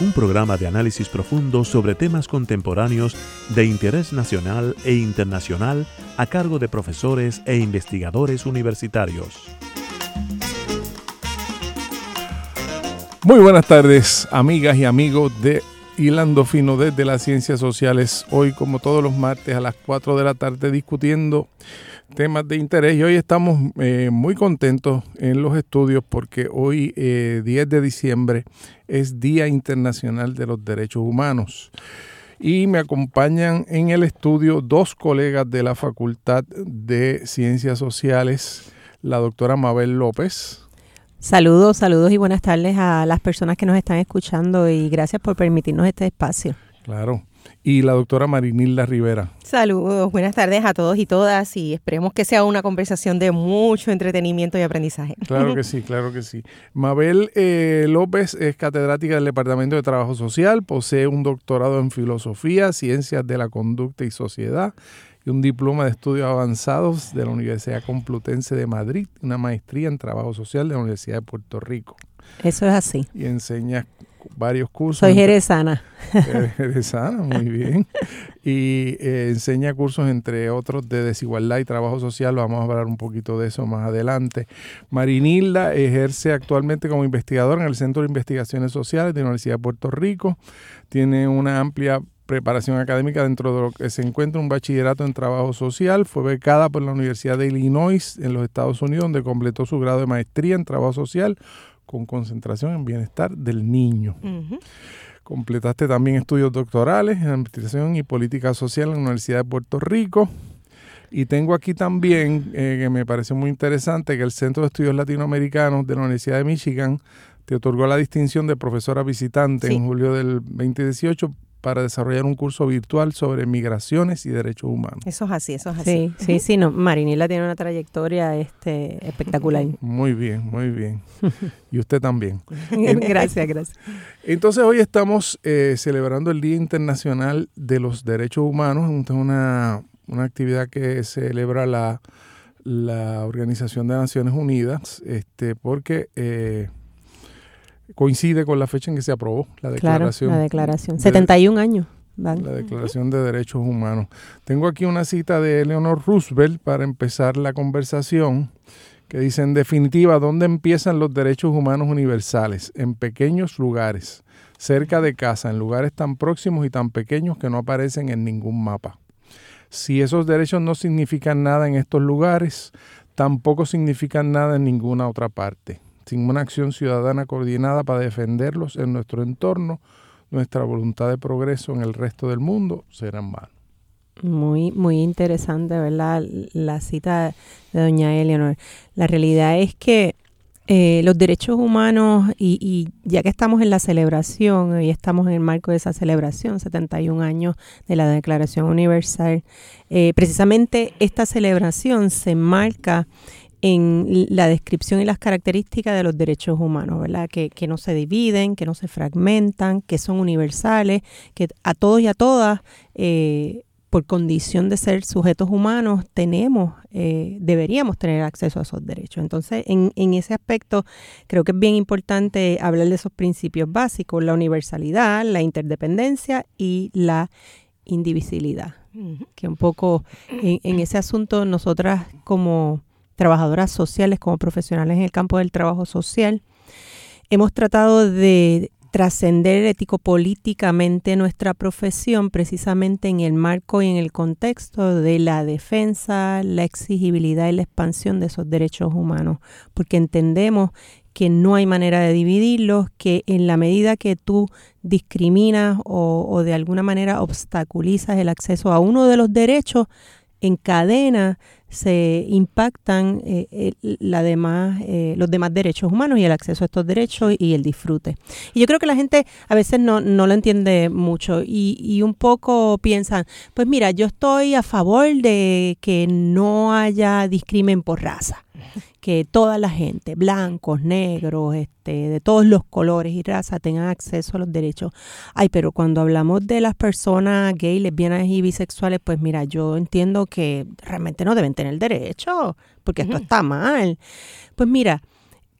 un programa de análisis profundo sobre temas contemporáneos de interés nacional e internacional a cargo de profesores e investigadores universitarios. Muy buenas tardes, amigas y amigos de Hilando Fino desde las Ciencias Sociales. Hoy, como todos los martes, a las 4 de la tarde, discutiendo temas de interés. Y hoy estamos eh, muy contentos en los estudios porque hoy, 10 eh, de diciembre, es Día Internacional de los Derechos Humanos. Y me acompañan en el estudio dos colegas de la Facultad de Ciencias Sociales, la doctora Mabel López. Saludos, saludos y buenas tardes a las personas que nos están escuchando y gracias por permitirnos este espacio. Claro y la doctora Marinilda Rivera. Saludos, buenas tardes a todos y todas y esperemos que sea una conversación de mucho entretenimiento y aprendizaje. Claro que sí, claro que sí. Mabel eh, López es catedrática del Departamento de Trabajo Social, posee un doctorado en Filosofía, Ciencias de la Conducta y Sociedad y un diploma de estudios avanzados de la Universidad Complutense de Madrid, una maestría en Trabajo Social de la Universidad de Puerto Rico. Eso es así. Y enseña varios cursos. Soy jerezana. jerezana, muy bien. Y eh, enseña cursos, entre otros, de desigualdad y trabajo social. Vamos a hablar un poquito de eso más adelante. Marinilda ejerce actualmente como investigadora en el Centro de Investigaciones Sociales de la Universidad de Puerto Rico. Tiene una amplia preparación académica dentro de lo que se encuentra un bachillerato en trabajo social. Fue becada por la Universidad de Illinois en los Estados Unidos, donde completó su grado de maestría en trabajo social con concentración en bienestar del niño. Completaste también estudios doctorales en Administración y Política Social en la Universidad de Puerto Rico. Y tengo aquí también, eh, que me parece muy interesante, que el Centro de Estudios Latinoamericanos de la Universidad de Michigan te otorgó la distinción de profesora visitante en julio del 2018 para desarrollar un curso virtual sobre migraciones y derechos humanos. Eso es así, eso es así. Sí, sí, sí, no, Marinila tiene una trayectoria este, espectacular. Muy bien, muy bien. Y usted también. gracias, gracias. Entonces hoy estamos eh, celebrando el Día Internacional de los Derechos Humanos, es una, una actividad que celebra la, la Organización de Naciones Unidas, este, porque... Eh, coincide con la fecha en que se aprobó la declaración. Claro, la declaración. 71 años. La Declaración de Derechos Humanos. Tengo aquí una cita de Eleanor Roosevelt para empezar la conversación que dice, en definitiva, ¿dónde empiezan los derechos humanos universales? En pequeños lugares, cerca de casa, en lugares tan próximos y tan pequeños que no aparecen en ningún mapa. Si esos derechos no significan nada en estos lugares, tampoco significan nada en ninguna otra parte sin una acción ciudadana coordinada para defenderlos en nuestro entorno, nuestra voluntad de progreso en el resto del mundo será en. Muy, muy interesante, ¿verdad? La cita de doña Eleanor. La realidad es que eh, los derechos humanos, y, ya que estamos en la celebración, y estamos en el marco de esa celebración, 71 años de la Declaración Universal, eh, precisamente esta celebración se marca en la descripción y las características de los derechos humanos, ¿verdad? Que, no se dividen, que no se fragmentan, que son universales, que a todos y a todas, eh, por condición de ser sujetos humanos, tenemos, eh, deberíamos tener acceso a esos derechos. Entonces, en, en ese aspecto, creo que es bien importante hablar de esos principios básicos, la universalidad, la interdependencia y la indivisibilidad. Que un poco en, en ese asunto nosotras como trabajadoras sociales, como profesionales en el campo del trabajo social. Hemos tratado de trascender ético-políticamente nuestra profesión precisamente en el marco y en el contexto de la defensa, la exigibilidad y la expansión de esos derechos humanos, porque entendemos que no hay manera de dividirlos, que en la medida que tú discriminas o, de alguna manera obstaculizas el acceso a uno de los derechos, encadena se impactan eh, la demás, eh, los demás derechos humanos y el acceso a estos derechos y el disfrute. Y yo creo que la gente a veces no, no lo entiende mucho y, y un poco piensan, pues mira, yo estoy a favor de que no haya discrimen por raza que toda la gente, blancos, negros, este, de todos los colores y razas, tengan acceso a los derechos. Ay, pero cuando hablamos de las personas gay, lesbianas y bisexuales, pues mira, yo entiendo que realmente no deben tener derecho, porque esto está mal. Pues mira,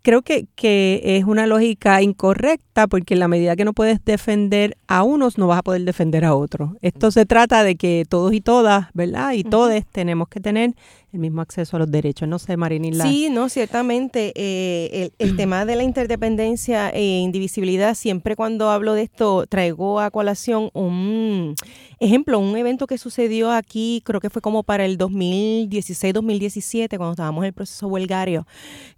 creo que, que, es una lógica incorrecta porque en la medida que no puedes defender a unos, no vas a poder defender a otros. Esto se trata de que todos y todas, ¿verdad? Y todos tenemos que tener el mismo acceso a los derechos. No sé, Marinila. Sí, no, ciertamente. Eh, el, tema de la interdependencia e indivisibilidad, siempre cuando hablo de esto, traigo a colación un ejemplo, un evento que sucedió aquí, creo que fue como para el 2016-2017, cuando estábamos en el proceso huelgario,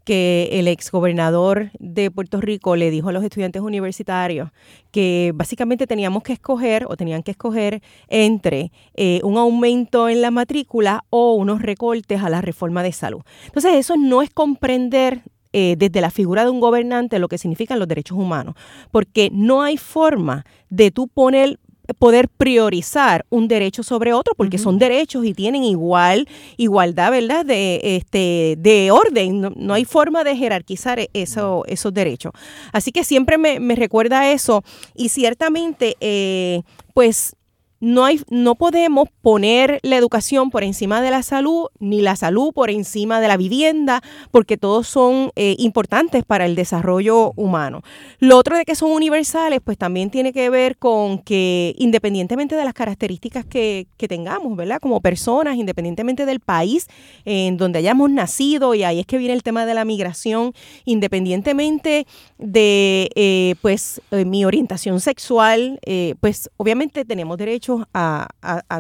que el exgobernador de Puerto Rico le dijo a los estudiantes universitarios que básicamente teníamos que escoger o tenían que escoger entre eh, un aumento en la matrícula o unos recortes a la reforma de salud. Entonces eso no es comprender eh, desde la figura de un gobernante lo que significan los derechos humanos, porque no hay forma de tú poner poder priorizar un derecho sobre otro porque son derechos y tienen igual igualdad verdad de este de orden. No, hay forma de jerarquizar eso, esos derechos. Así que siempre me, me recuerda eso y ciertamente eh, pues no, hay, no podemos poner la educación por encima de la salud, ni la salud por encima de la vivienda, porque todos son eh, importantes para el desarrollo humano. Lo otro de que son universales, pues también tiene que ver con que independientemente de las características que, que tengamos, ¿verdad? Como personas, independientemente del país en donde hayamos nacido, y ahí es que viene el tema de la migración, independientemente de, eh, pues, eh, mi orientación sexual, pues obviamente tenemos derecho a,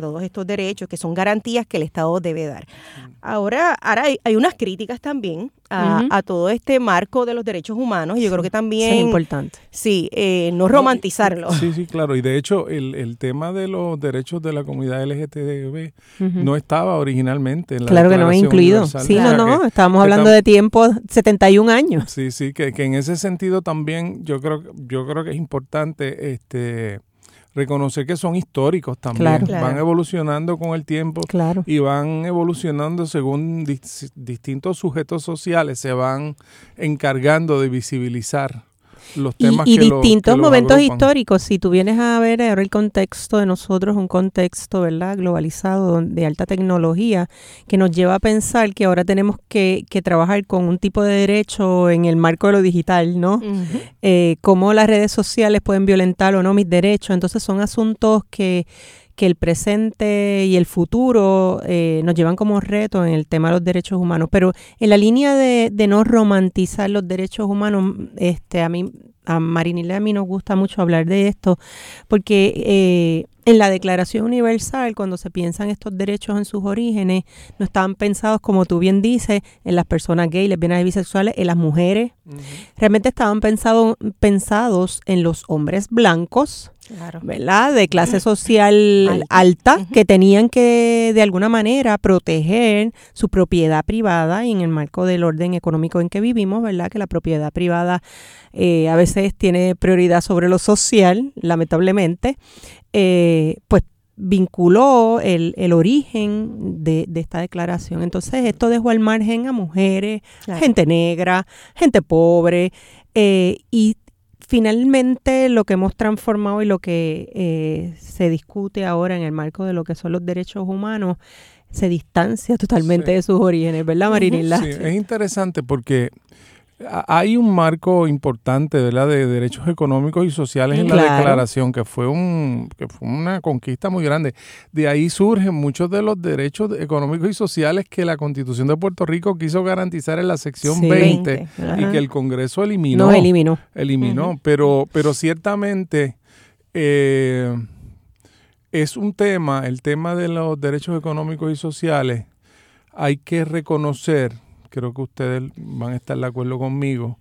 todos estos derechos, que son garantías que el Estado debe dar. Ahora, ahora hay, unas críticas también a, todo este marco de los derechos humanos y yo creo que también... Es importante. Sí, eh, no romantizarlo. Sí, sí, claro. Y de hecho, el, tema de los derechos de la comunidad LGTB no estaba originalmente en la Claro que no es incluido. Sí, no, no, estábamos hablando de tiempo 71 años. Sí, sí, que, que en ese sentido también yo creo, yo creo que es importante este reconocer que son históricos también. Van evolucionando con el tiempo y van evolucionando según distintos sujetos sociales, se van encargando de visibilizar los temas y, y distintos momentos históricos. Si tú vienes a ver ahora el contexto de nosotros, un contexto verdad globalizado de alta tecnología, que nos lleva a pensar que ahora tenemos que, que trabajar con un tipo de derecho en el marco de lo digital, ¿no? Eh, cómo las redes sociales pueden violentar o no mis derechos. Entonces son asuntos que que el presente y el futuro eh, nos llevan como reto en el tema de los derechos humanos. Pero en la línea de, de no romantizar los derechos humanos, este, a mí, a Marinilla a mí nos gusta mucho hablar de esto, porque eh, en la Declaración Universal, cuando se piensan estos derechos en sus orígenes, no estaban pensados, como tú bien dices, en las personas gays, lesbianas y bisexuales, en las mujeres. Realmente estaban pensado, pensados en los hombres blancos, ¿verdad? De clase social alta, que tenían que de alguna manera proteger su propiedad privada y en el marco del orden económico en que vivimos, ¿verdad? Que la propiedad privada eh, a veces tiene prioridad sobre lo social, lamentablemente, eh, pues vinculó el, el origen de, de, esta declaración. Entonces, esto dejó al margen a mujeres, gente negra, gente pobre, eh, y finalmente lo que hemos transformado y lo que eh, se discute ahora en el marco de lo que son los derechos humanos se distancia totalmente de sus orígenes, ¿verdad, Marinilla? Sí, es interesante porque hay un marco importante, ¿verdad?, de derechos económicos y sociales en la declaración, que fue, un, que fue una conquista muy grande. De ahí surgen muchos de los derechos económicos y sociales que la Constitución de Puerto Rico quiso garantizar en la sección 20, y que el Congreso eliminó. No, eliminó. Eliminó, pero, pero ciertamente eh, es un tema, el tema de los derechos económicos y sociales, hay que reconocer creo que ustedes van a estar de acuerdo conmigo,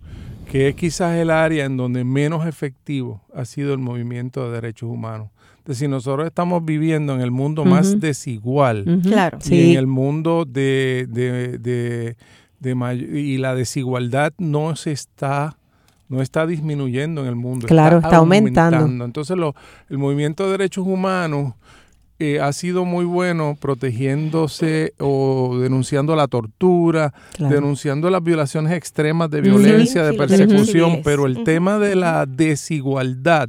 que es quizás el área en donde menos efectivo ha sido el movimiento de derechos humanos de si nosotros estamos viviendo en el mundo más desigual. Claro. Y en el mundo de, de, de, de y la desigualdad no se está no está disminuyendo en el mundo. Claro, está, aumentando. Entonces, lo, el movimiento de derechos humanos eh, ha sido muy bueno protegiéndose o denunciando la tortura, denunciando las violaciones extremas de violencia, de persecución, pero el tema de la desigualdad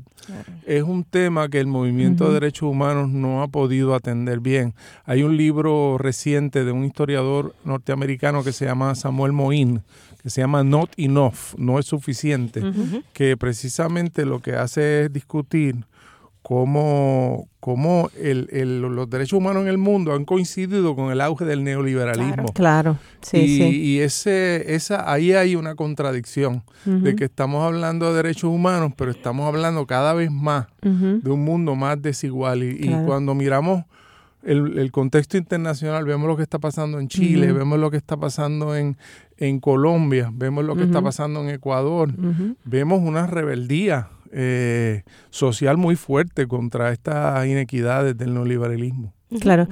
es un tema que el movimiento de derechos humanos no ha podido atender bien. Hay un libro reciente de un historiador norteamericano que se llama Samuel Moín, que se llama Not Enough, no es suficiente, que precisamente lo que hace es discutir cómo, cómo el, los derechos humanos en el mundo han coincidido con el auge del neoliberalismo. Claro, sí, y, sí. Y ese, esa, ahí hay una contradicción de que estamos hablando de derechos humanos, pero estamos hablando cada vez más de un mundo más desigual. Y, y cuando miramos el, contexto internacional, vemos lo que está pasando en Chile, vemos lo que está pasando en, en Colombia, vemos lo que está pasando en Ecuador, vemos una rebeldía eh, social muy fuerte contra estas inequidades del neoliberalismo. Claro.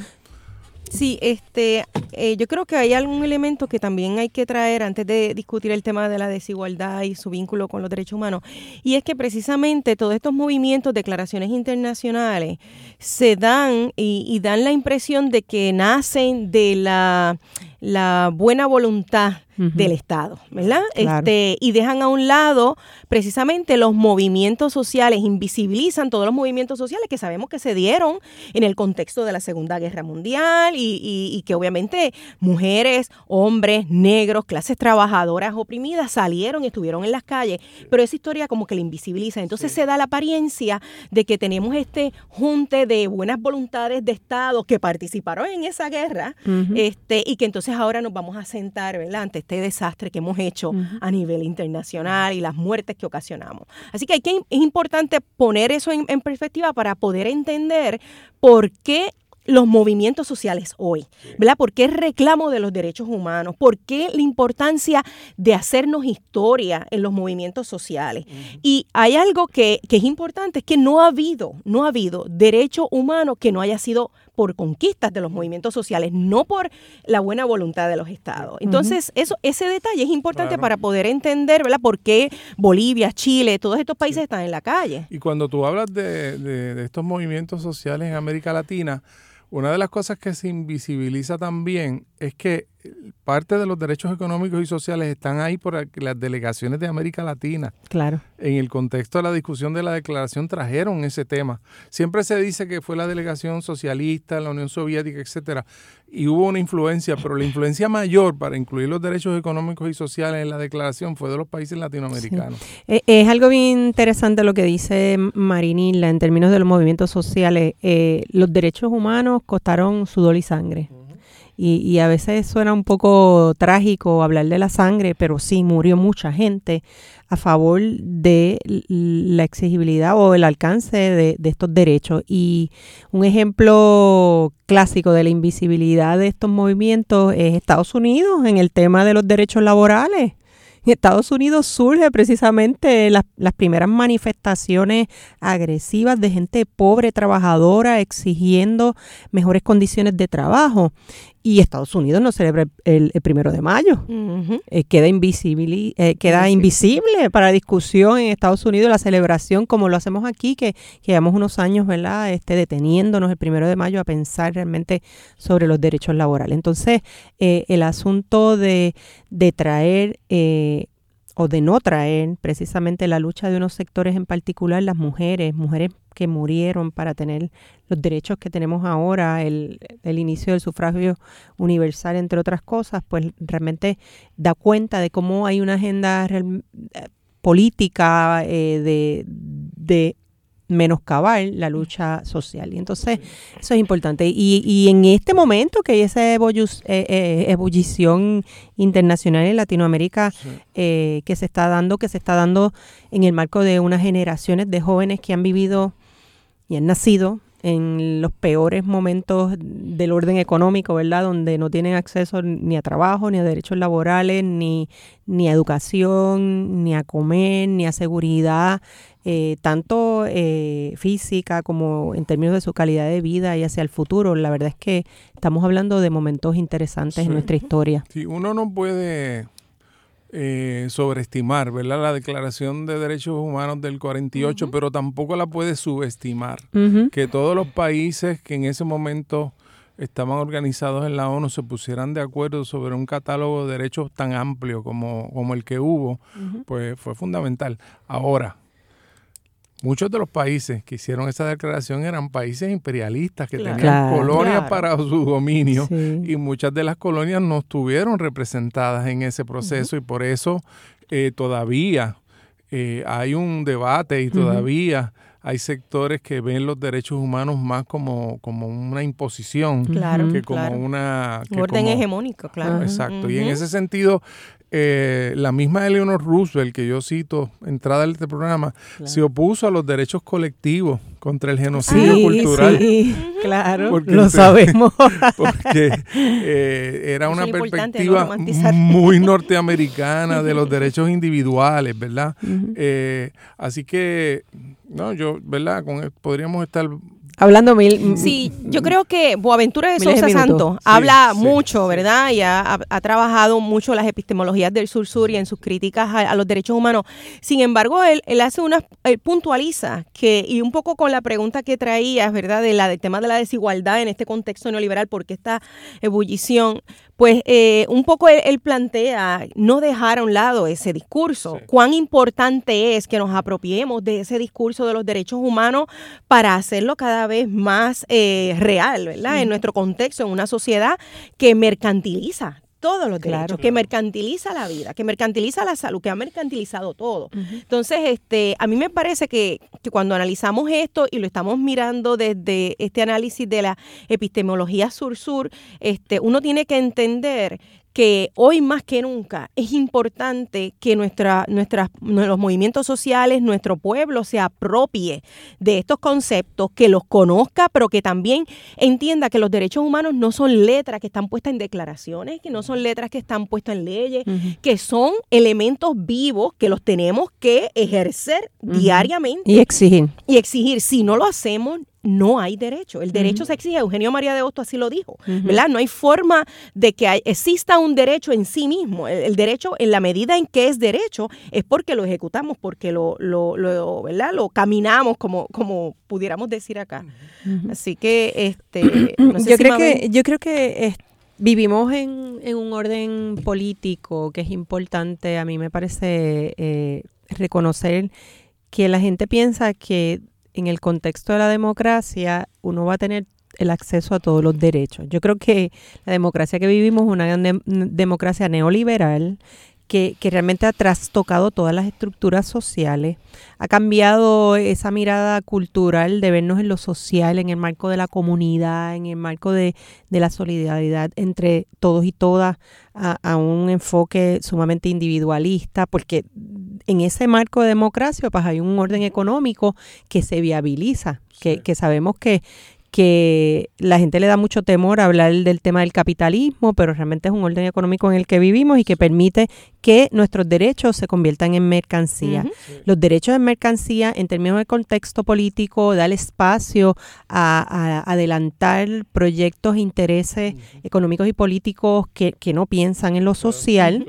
Sí, este, eh, yo creo que hay algún elemento que también hay que traer antes de discutir el tema de la desigualdad y su vínculo con los derechos humanos, y es que precisamente todos estos movimientos, declaraciones internacionales, se dan y dan la impresión de que nacen de la la buena voluntad del Estado, ¿verdad? Este, y dejan a un lado precisamente los movimientos sociales, invisibilizan todos los movimientos sociales que sabemos que se dieron en el contexto de la Segunda Guerra Mundial y, y, que obviamente mujeres, hombres, negros, clases trabajadoras oprimidas salieron y estuvieron en las calles, pero esa historia como que la invisibiliza. Entonces se da la apariencia de que tenemos este junte de buenas voluntades de Estado que participaron en esa guerra este, y que entonces ahora nos vamos a sentar ¿verdad? ante este desastre que hemos hecho a nivel internacional y las muertes que ocasionamos. Así que, hay que es importante poner eso en, en perspectiva para poder entender por qué los movimientos sociales hoy, ¿verdad? ¿Por qué el reclamo de los derechos humanos? ¿Por qué la importancia de hacernos historia en los movimientos sociales? Y hay algo que, que, es importante, es que no ha habido, no ha habido derecho humano que no haya sido por conquistas de los movimientos sociales, no por la buena voluntad de los estados. Entonces, eso, ese detalle es importante para poder entender, ¿verdad? Por qué Bolivia, Chile, todos estos países están en la calle. Y cuando tú hablas de, de estos movimientos sociales en América Latina, una de las cosas que se invisibiliza también es que parte de los derechos económicos y sociales están ahí por las delegaciones de América Latina. Claro. En el contexto de la discusión de la declaración trajeron ese tema. Siempre se dice que fue la delegación socialista, la Unión Soviética, etcétera, y hubo una influencia, pero la influencia mayor para incluir los derechos económicos y sociales en la declaración fue de los países latinoamericanos. Eh, es algo bien interesante lo que dice Marinilla en términos de los movimientos sociales. Eh, los derechos humanos costaron sudor y sangre. Y, y, a veces suena un poco trágico hablar de la sangre, pero sí murió mucha gente a favor de la exigibilidad o el alcance de, estos derechos. Y un ejemplo clásico de la invisibilidad de estos movimientos es Estados Unidos en el tema de los derechos laborales. En Estados Unidos surge precisamente las, primeras manifestaciones agresivas de gente pobre, trabajadora, exigiendo mejores condiciones de trabajo y Estados Unidos no celebra el, primero de mayo. Eh, queda invisible, eh, queda invisible para discusión en Estados Unidos la celebración como lo hacemos aquí, que, llevamos unos años, ¿verdad? Este, deteniéndonos el primero de mayo a pensar realmente sobre los derechos laborales. Entonces, eh, el asunto de, de traer o de no traer precisamente la lucha de unos sectores en particular, las mujeres, mujeres que murieron para tener los derechos que tenemos ahora, el, el, inicio del sufragio universal, entre otras cosas, pues realmente da cuenta de cómo hay una agenda eh, política eh, de menoscabar la lucha social. Y entonces, eso es importante. Y, y en este momento que hay esa eh, eh, ebullición internacional en Latinoamérica eh, que se está dando, que se está dando en el marco de unas generaciones de jóvenes que han vivido y han nacido en los peores momentos del orden económico, ¿verdad? Donde no tienen acceso ni a trabajo, ni a derechos laborales, ni, ni a educación, ni a comer, ni a seguridad, eh, tanto eh, física como en términos de su calidad de vida y hacia el futuro. La verdad es que estamos hablando de momentos interesantes en nuestra historia. Sí, uno no puede eh, sobreestimar, ¿verdad? La Declaración de Derechos Humanos del 48, pero tampoco la puede subestimar. Que todos los países que en ese momento estaban organizados en la ONU se pusieran de acuerdo sobre un catálogo de derechos tan amplio como, como el que hubo, pues fue fundamental. Ahora, Muchos de los países que hicieron esa declaración eran países imperialistas que tenían colonias para su dominio y muchas de las colonias no estuvieron representadas en ese proceso y por eso eh, todavía eh, hay un debate y todavía hay sectores que ven los derechos humanos más como, como una imposición que como una... Un orden hegemónico, claro. Exacto. Y en ese sentido, eh, la misma Eleanor Roosevelt, que yo cito entrada de este programa, se opuso a los derechos colectivos contra el genocidio cultural. Sí, claro, lo sabemos. Porque eh, era una perspectiva muy norteamericana de los derechos individuales, ¿verdad? Eh, así que, no, yo, ¿verdad? Con, podríamos estar Hablando mil. Sí, yo creo que Boaventura de Sosa Santos habla mucho, ¿verdad? Y ha, trabajado mucho las epistemologías del sur-sur y en sus críticas a, los derechos humanos. Sin embargo, él, él hace una. Él puntualiza que, y un poco con la pregunta que traías, ¿verdad? De la, del tema de la desigualdad en este contexto neoliberal, porque esta ebullición pues eh, un poco él, plantea no dejar a un lado ese discurso. Cuán importante es que nos apropiemos de ese discurso de los derechos humanos para hacerlo cada vez más eh, real, ¿verdad? En nuestro contexto, en una sociedad que mercantiliza todos los derechos, que mercantiliza la vida, que mercantiliza la salud, que ha mercantilizado todo. Entonces, este, a mí me parece que, que, cuando analizamos esto y lo estamos mirando desde este análisis de la epistemología sur-sur, este, uno tiene que entender que hoy más que nunca es importante que nuestra, nuestras, los movimientos sociales, nuestro pueblo se apropie de estos conceptos, que los conozca, pero que también entienda que los derechos humanos no son letras que están puestas en declaraciones, que no son letras que están puestas en leyes, que son elementos vivos que los tenemos que ejercer diariamente. Y exigir. Y exigir. Si no lo hacemos, no hay derecho. El derecho se exige, Eugenio María de Hosto así lo dijo, ¿verdad? No hay forma de que exista un derecho en sí mismo. El, derecho, en la medida en que es derecho, es porque lo ejecutamos, porque lo, lo, lo ¿verdad? Lo caminamos, como, como pudiéramos decir acá. Así que, este, yo, creo que yo creo que vivimos en, en, un orden político que es importante. A mí me parece eh, reconocer que la gente piensa que en el contexto de la democracia uno va a tener el acceso a todos los derechos. Yo creo que la democracia que vivimos es una democracia neoliberal que, que, realmente ha trastocado todas las estructuras sociales, ha cambiado esa mirada cultural de vernos en lo social, en el marco de la comunidad, en el marco de, de la solidaridad entre todos y todas, a, a, un enfoque sumamente individualista, porque en ese marco de democracia pues hay un orden económico que se viabiliza, que, que sabemos que, que la gente le da mucho temor a hablar del tema del capitalismo, pero realmente es un orden económico en el que vivimos y que permite que nuestros derechos se conviertan en mercancía. Los derechos en mercancía, en términos de contexto político, da el espacio a, adelantar proyectos e intereses económicos y políticos que, que, no piensan en lo social,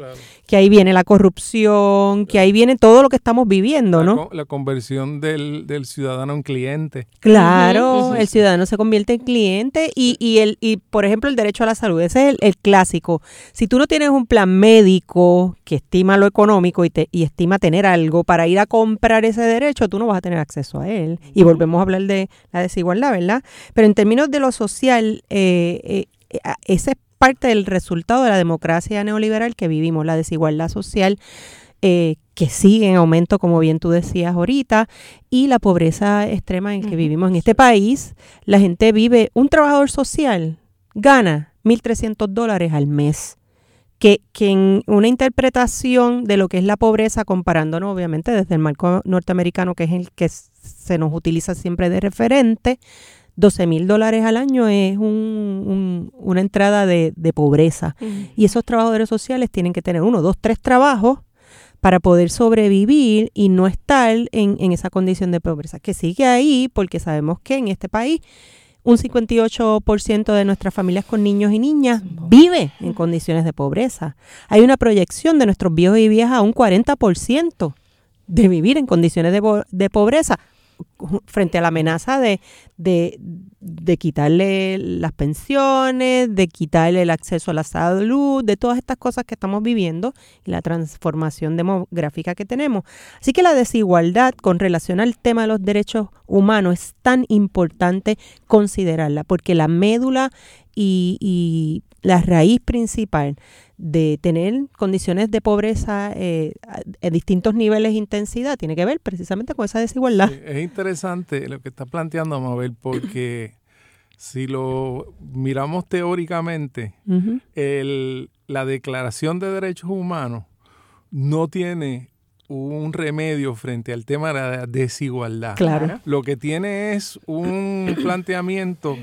que ahí viene la corrupción, que ahí viene todo lo que estamos viviendo, ¿no? La, conversión del, del, ciudadano en cliente. Claro, el ciudadano se convierte en cliente y, y, el, y por ejemplo, el derecho a la salud, ese es el, clásico. Si tú no tienes un plan médico que estima lo económico y, te, y estima tener algo para ir a comprar ese derecho, tú no vas a tener acceso a él. Y volvemos a hablar de la desigualdad, ¿verdad? Pero en términos de lo social, eh, eh ese es parte del resultado de la democracia neoliberal que vivimos, la desigualdad social. Eh, que sigue en aumento, como bien tú decías ahorita, y la pobreza extrema en que vivimos en este país. La gente vive, un trabajador social gana 1.300 dólares al mes. Que, que, en una interpretación de lo que es la pobreza, comparándonos obviamente desde el marco norteamericano, que es el que se nos utiliza siempre de referente, 12 mil dólares al año es un, una entrada de, pobreza. Y esos trabajadores sociales tienen que tener uno, dos, tres trabajos para poder sobrevivir y no estar en, en esa condición de pobreza, que sigue ahí porque sabemos que en este país un 58% de nuestras familias con niños y niñas vive en condiciones de pobreza. Hay una proyección de nuestros viejos y viejas a un 40% de vivir en condiciones de, de pobreza frente a la amenaza de, de, de, quitarle las pensiones, de quitarle el acceso a la salud, de todas estas cosas que estamos viviendo y la transformación demográfica que tenemos. Así que la desigualdad con relación al tema de los derechos humanos es tan importante considerarla, porque la médula y, y la raíz principal de tener condiciones de pobreza eh, en distintos niveles de intensidad tiene que ver precisamente con esa desigualdad. es interesante lo que está planteando Mabel porque si lo miramos teóricamente, el, la Declaración de Derechos Humanos no tiene un remedio frente al tema de la desigualdad. Claro. Lo que tiene es un planteamiento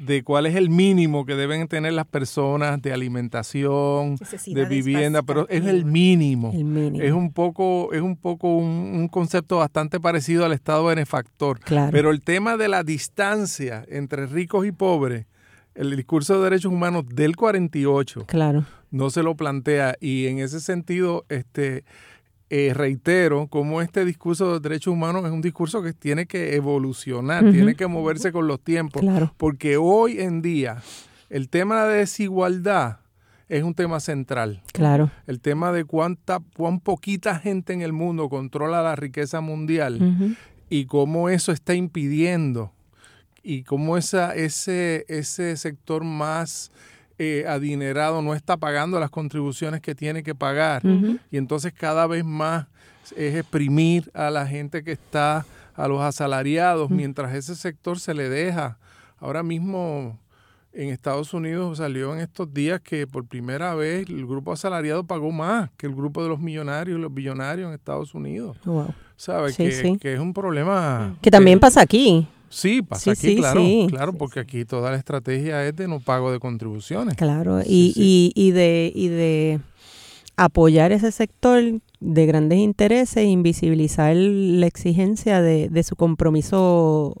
de cuál es el mínimo que deben tener las personas de alimentación, de vivienda, pero es el mínimo. Es un poco, es un poco un, concepto bastante parecido al estado benefactor. Pero el tema de la distancia entre ricos y pobres, el discurso de derechos humanos del 48 claro. no se lo plantea y en ese sentido este eh, reitero cómo este discurso de derechos humanos es un discurso que tiene que evolucionar, tiene que moverse con los tiempos, porque hoy en día el tema de desigualdad es un tema central. Claro. El tema de cuánta, cuán poquita gente en el mundo controla la riqueza mundial y cómo eso está impidiendo y cómo esa, ese, ese sector más eh, adinerado no está pagando las contribuciones que tiene que pagar. Y entonces cada vez más es exprimir a la gente que está, a los asalariados, mientras ese sector se le deja. Ahora mismo en Estados Unidos salió en estos días que por primera vez el grupo asalariado pagó más que el grupo de los millonarios y los billonarios en Estados Unidos. Wow. ¿Sabes? que, que, es un problema. Que también pasa aquí. Sí, pasa aquí, claro, claro, porque aquí toda la estrategia es de no pago de contribuciones. Claro, y, y, y, de, y de apoyar ese sector de grandes intereses invisibilizar la exigencia de, de su compromiso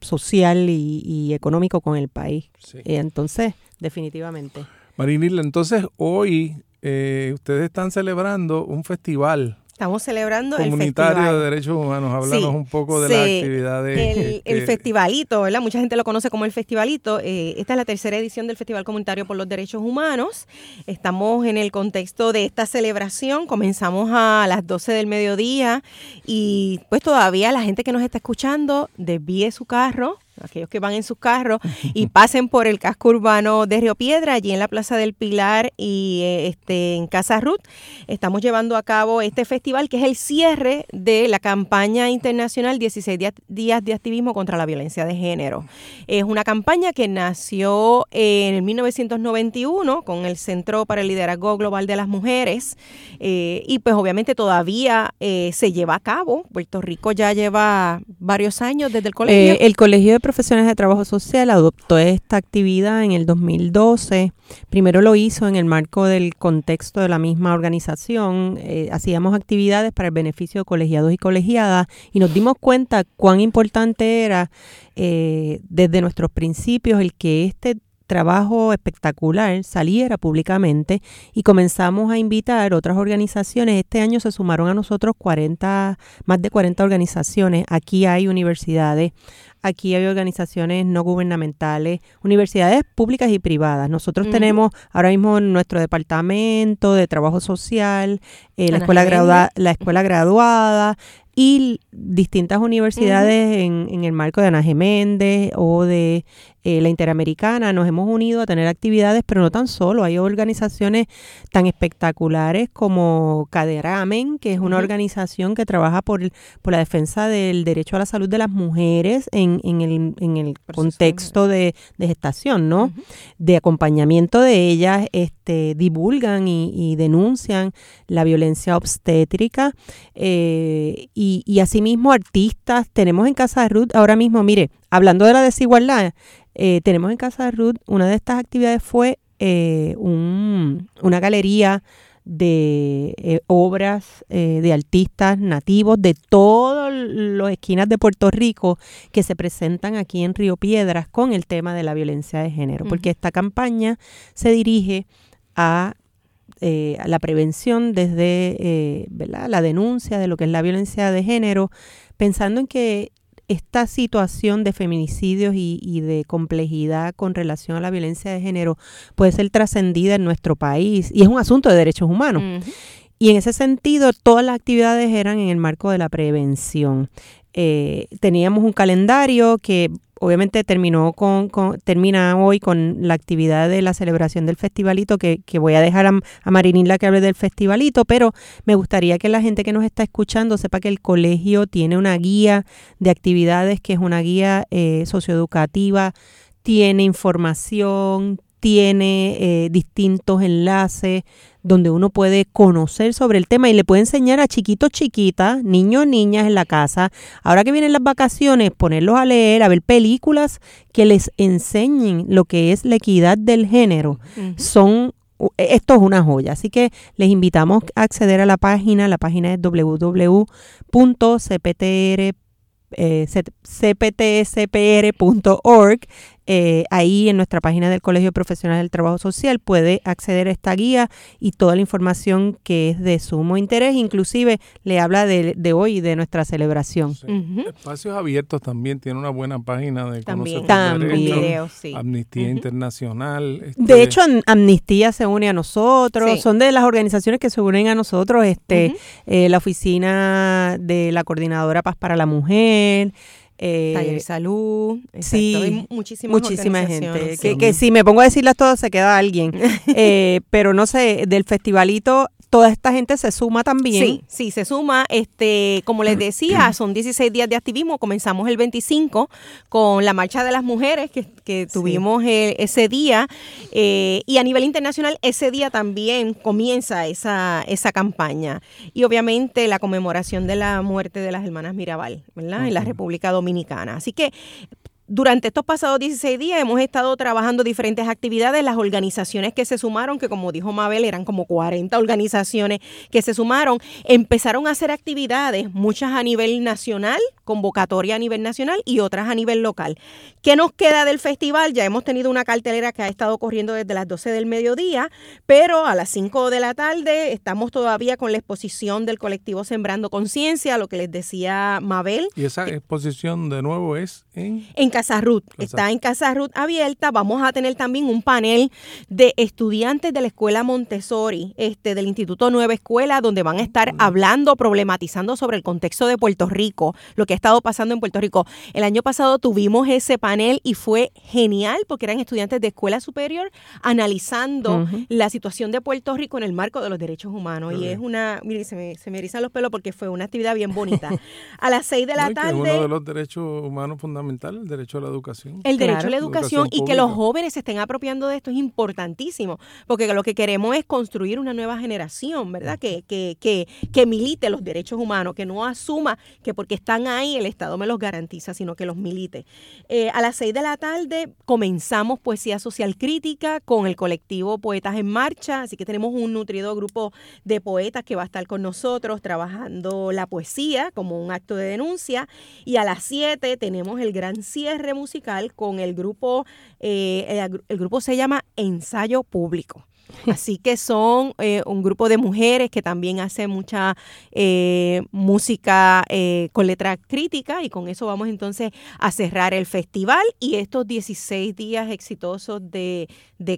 social y, económico con el país. Y entonces, definitivamente. Marinila, entonces hoy eh, ustedes están celebrando un festival Estamos celebrando el Comunitario de Derechos Humanos. Háblanos un poco de la actividad El, el, festivalito, ¿verdad? Mucha gente lo conoce como el festivalito. Eh, esta es la tercera edición del Festival Comunitario por los Derechos Humanos. Estamos en el contexto de esta celebración. Comenzamos a las 12 del mediodía y pues todavía la gente que nos está escuchando desvíe su carro aquellos que van en sus carros y pasen por el casco urbano de Río Piedra, allí en la Plaza del Pilar y eh, este, en Casa Ruth. Estamos llevando a cabo este festival que es el cierre de la campaña internacional 16 días de activismo contra la violencia de género. Es una campaña que nació en el 1991 con el Centro para el Liderazgo Global de las Mujeres eh, y pues obviamente todavía eh, se lleva a cabo. Puerto Rico ya lleva varios años desde el colegio. el Colegio de Profesiones de Trabajo Social adoptó esta actividad en el 2012. Primero lo hizo en el marco del contexto de la misma organización. Eh, hacíamos actividades para el beneficio de colegiados y colegiadas y nos dimos cuenta cuán importante era eh, desde nuestros principios el que este trabajo espectacular saliera públicamente y comenzamos a invitar otras organizaciones. Este año se sumaron a nosotros 40, más de 40 organizaciones. Aquí hay universidades, aquí hay organizaciones no gubernamentales, universidades públicas y privadas. Nosotros tenemos ahora mismo nuestro departamento de trabajo social, eh, la, escuela graduada, la escuela graduada y distintas universidades en, en, el marco de Ana Geméndez o de eh, la Interamericana nos hemos unido a tener actividades, pero no tan solo, hay organizaciones tan espectaculares como Caderamen, que es una organización que trabaja por, por la defensa del derecho a la salud de las mujeres en en, el, en el contexto de, gestación, ¿no? De acompañamiento de ellas, este, divulgan y, denuncian la violencia obstétrica eh, y, y asimismo artistas. Tenemos en Casa de Ruth ahora mismo, mire, hablando de la desigualdad, eh, tenemos en Casa de Ruth, una de estas actividades fue eh, una galería de eh, obras eh, de artistas nativos de todas las esquinas de Puerto Rico que se presentan aquí en Río Piedras con el tema de la violencia de género, porque esta campaña se dirige a, la prevención desde la denuncia de lo que es la violencia de género, pensando en que esta situación de feminicidios y, de complejidad con relación a la violencia de género puede ser trascendida en nuestro país y es un asunto de derechos humanos. Y en ese sentido, todas las actividades eran en el marco de la prevención. Eh, teníamos un calendario que obviamente terminó con, termina hoy con la actividad de la celebración del festivalito, que, voy a dejar a, a Marinila que hable del festivalito, pero me gustaría que la gente que nos está escuchando sepa que el colegio tiene una guía de actividades que es una guía eh, socioeducativa, tiene información, tiene eh, distintos enlaces donde uno puede conocer sobre el tema y le puede enseñar a chiquitos, chiquitas, niños, niñas en la casa, ahora que vienen las vacaciones, ponerlos a leer, a ver películas que les enseñen lo que es la equidad del género. Son esto es una joya, así que les invitamos a acceder a la página, la página es www.cptr eh, cptspr.org eh, ahí en nuestra página del Colegio Profesional del Trabajo Social puede acceder a esta guía y toda la información que es de sumo interés, inclusive le habla de, de hoy de nuestra celebración. Espacios Abiertos también tiene una buena página de también, también. Amnistía Internacional. Este de hecho, Amnistía se une a nosotros, son de las organizaciones que se unen a nosotros, este, eh, la oficina de la Coordinadora Paz para la Mujer, eh, Taller de salud, sí, hay muchísimas, muchísima gente. Que, que, si me pongo a decirlas todas se queda alguien. eh, pero no sé, del festivalito toda esta gente se suma también. Sí, sí, se suma. Este, como les decía, son 16 días de activismo. Comenzamos el 25 con la marcha de las mujeres que, que tuvimos ese día. Eh, y a nivel internacional, ese día también comienza esa, esa campaña. Y obviamente la conmemoración de la muerte de las hermanas Mirabal, ¿verdad? En la República Dominicana. Así que durante estos pasados 16 días hemos estado trabajando diferentes actividades, las organizaciones que se sumaron, que como dijo Mabel, eran como 40 organizaciones que se sumaron, empezaron a hacer actividades, muchas a nivel nacional, convocatoria a nivel nacional y otras a nivel local. ¿Qué nos queda del festival? Ya hemos tenido una cartelera que ha estado corriendo desde las 12 del mediodía, pero a las 5 de la tarde estamos todavía con la exposición del colectivo Sembrando Conciencia, lo que les decía Mabel. ¿Y esa exposición de nuevo es en? En Casa Ruth. Está en Casa Ruth abierta. Vamos a tener también un panel de estudiantes de la Escuela Montessori, este, del Instituto Nueva Escuela, donde van a estar hablando, problematizando sobre el contexto de Puerto Rico, lo que ha estado pasando en Puerto Rico. El año pasado tuvimos ese panel y fue genial porque eran estudiantes de escuela superior analizando la situación de Puerto Rico en el marco de los derechos humanos. y es una, mire, se me, se me erizan los pelos porque fue una actividad bien bonita. A las seis de la tarde. uno de los derechos humanos fundamentales, el derecho a la educación. El derecho a la educación, y que los jóvenes se estén apropiando de esto es importantísimo, porque lo que queremos es construir una nueva generación, ¿verdad? Que, que, que, que milite los derechos humanos, que no asuma que porque están ahí el Estado me los garantiza, sino que los milite. Eh, a las seis de la tarde comenzamos poesía social crítica con el colectivo Poetas en Marcha, así que tenemos un nutrido grupo de poetas que va a estar con nosotros trabajando la poesía como un acto de denuncia, y a las siete tenemos el gran cierre musical con el grupo, eh, el, grupo se llama Ensayo Público. Así que son eh, un grupo de mujeres que también hacen mucha eh, música con letra crítica y con eso vamos entonces a cerrar el festival y estos 16 días exitosos de,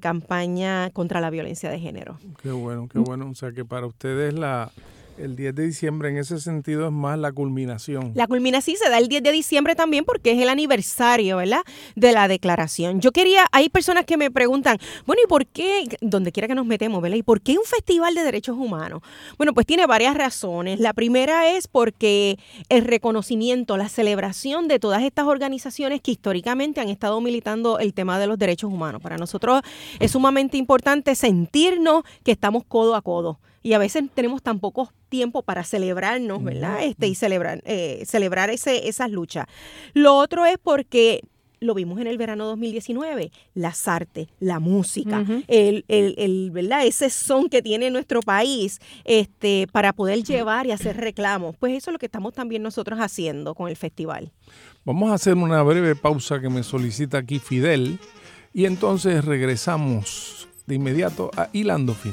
campaña contra la violencia de género. Qué bueno, qué bueno. O sea que para ustedes la, El 10 de diciembre en ese sentido es más la culminación. La culminación se da el 10 de diciembre también porque es el aniversario, ¿verdad? De la declaración. Yo quería, hay personas que me preguntan, bueno, ¿y por qué, donde quiera que nos metemos, ¿verdad? ¿Y por qué un festival de derechos humanos? Bueno, pues tiene varias razones. La primera es porque el reconocimiento, la celebración de todas estas organizaciones que históricamente han estado militando el tema de los derechos humanos. Para nosotros es sumamente importante sentirnos que estamos codo a codo y a veces tenemos tan poco tiempo para celebrarnos, ¿verdad? Este, y celebrar, eh, celebrar ese, esas luchas. Lo otro es porque lo vimos en el verano 2019, las artes, la música, el, el, el, ¿verdad? ese son que tiene nuestro país este, para poder llevar y hacer reclamos. Pues eso es lo que estamos también nosotros haciendo con el festival. Vamos a hacer una breve pausa que me solicita aquí Fidel y entonces regresamos de inmediato a Hilando Fin.